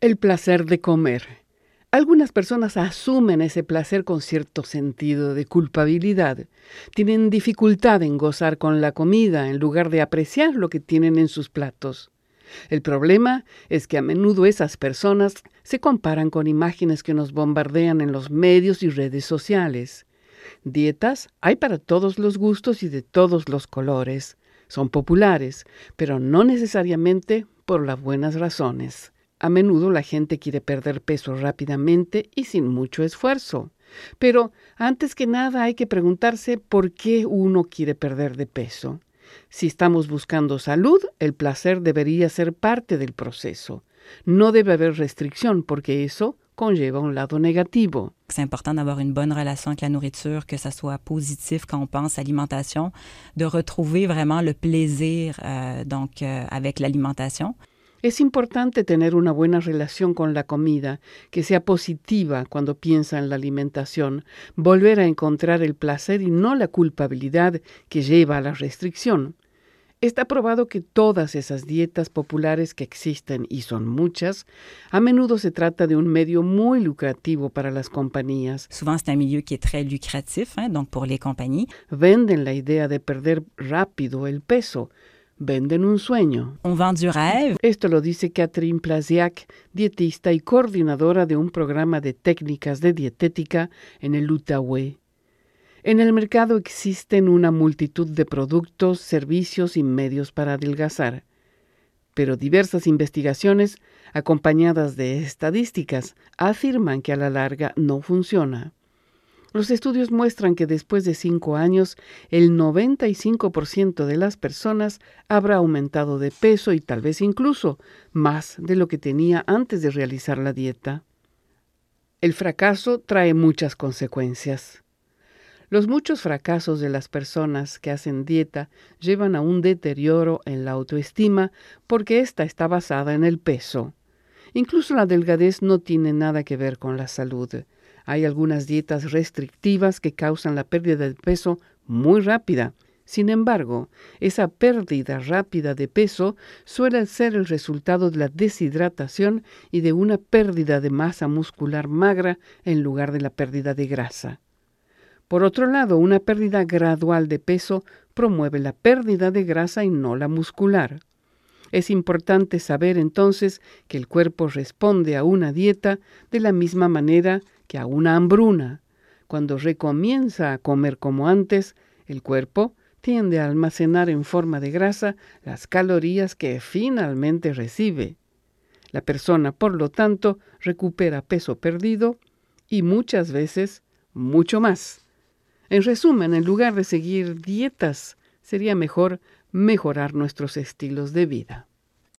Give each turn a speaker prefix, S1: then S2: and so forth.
S1: El placer de comer. Algunas personas asumen ese placer con cierto sentido de culpabilidad. Tienen dificultad en gozar con la comida en lugar de apreciar lo que tienen en sus platos. El problema es que a menudo esas personas se comparan con imágenes que nos bombardean en los medios y redes sociales. Dietas hay para todos los gustos y de todos los colores. Son populares, pero no necesariamente por las buenas razones. A menudo la gente quiere perder peso rápidamente y sin mucho esfuerzo. Pero antes que nada hay que preguntarse por qué uno quiere perder de peso. Si estamos buscando salud, el placer debería ser parte del proceso. No debe haber restricción porque eso conlleva un lado negativo.
S2: C'est important d'avoir une bonne relation avec la nourriture, que ça soit positif quand on pense de retrouver vraiment le plaisir euh, donc euh, avec l'alimentation.
S1: Es importante tener una buena relación con la comida, que sea positiva cuando piensa en la alimentación, volver a encontrar el placer y no la culpabilidad que lleva a la restricción. Está probado que todas esas dietas populares que existen, y son muchas, a menudo se trata de un medio muy lucrativo para las compañías.
S2: Souvent, c'est un milieu qui est très lucratif, hein, donc pour les compagnies.
S1: Venden la idea de perder rápido el peso, venden un sueño.
S2: On vend du rêve.
S1: Esto lo dice Catherine Plasiak, dietista y coordinadora de un programa de técnicas de dietética en el Outaouais. En el mercado existen una multitud de productos, servicios y medios para adelgazar, pero diversas investigaciones, acompañadas de estadísticas, afirman que a la larga no funciona. Los estudios muestran que después de cinco años, el 95% de las personas habrá aumentado de peso y tal vez incluso más de lo que tenía antes de realizar la dieta. El fracaso trae muchas consecuencias. Los muchos fracasos de las personas que hacen dieta llevan a un deterioro en la autoestima porque ésta está basada en el peso. Incluso la delgadez no tiene nada que ver con la salud. Hay algunas dietas restrictivas que causan la pérdida de peso muy rápida. Sin embargo, esa pérdida rápida de peso suele ser el resultado de la deshidratación y de una pérdida de masa muscular magra en lugar de la pérdida de grasa. Por otro lado, una pérdida gradual de peso promueve la pérdida de grasa y no la muscular. Es importante saber entonces que el cuerpo responde a una dieta de la misma manera que a una hambruna. Cuando recomienza a comer como antes, el cuerpo tiende a almacenar en forma de grasa las calorías que finalmente recibe. La persona, por lo tanto, recupera peso perdido y muchas veces mucho más. En resumen, en lugar de seguir dietas, sería mejor mejorar nuestros estilos de vida.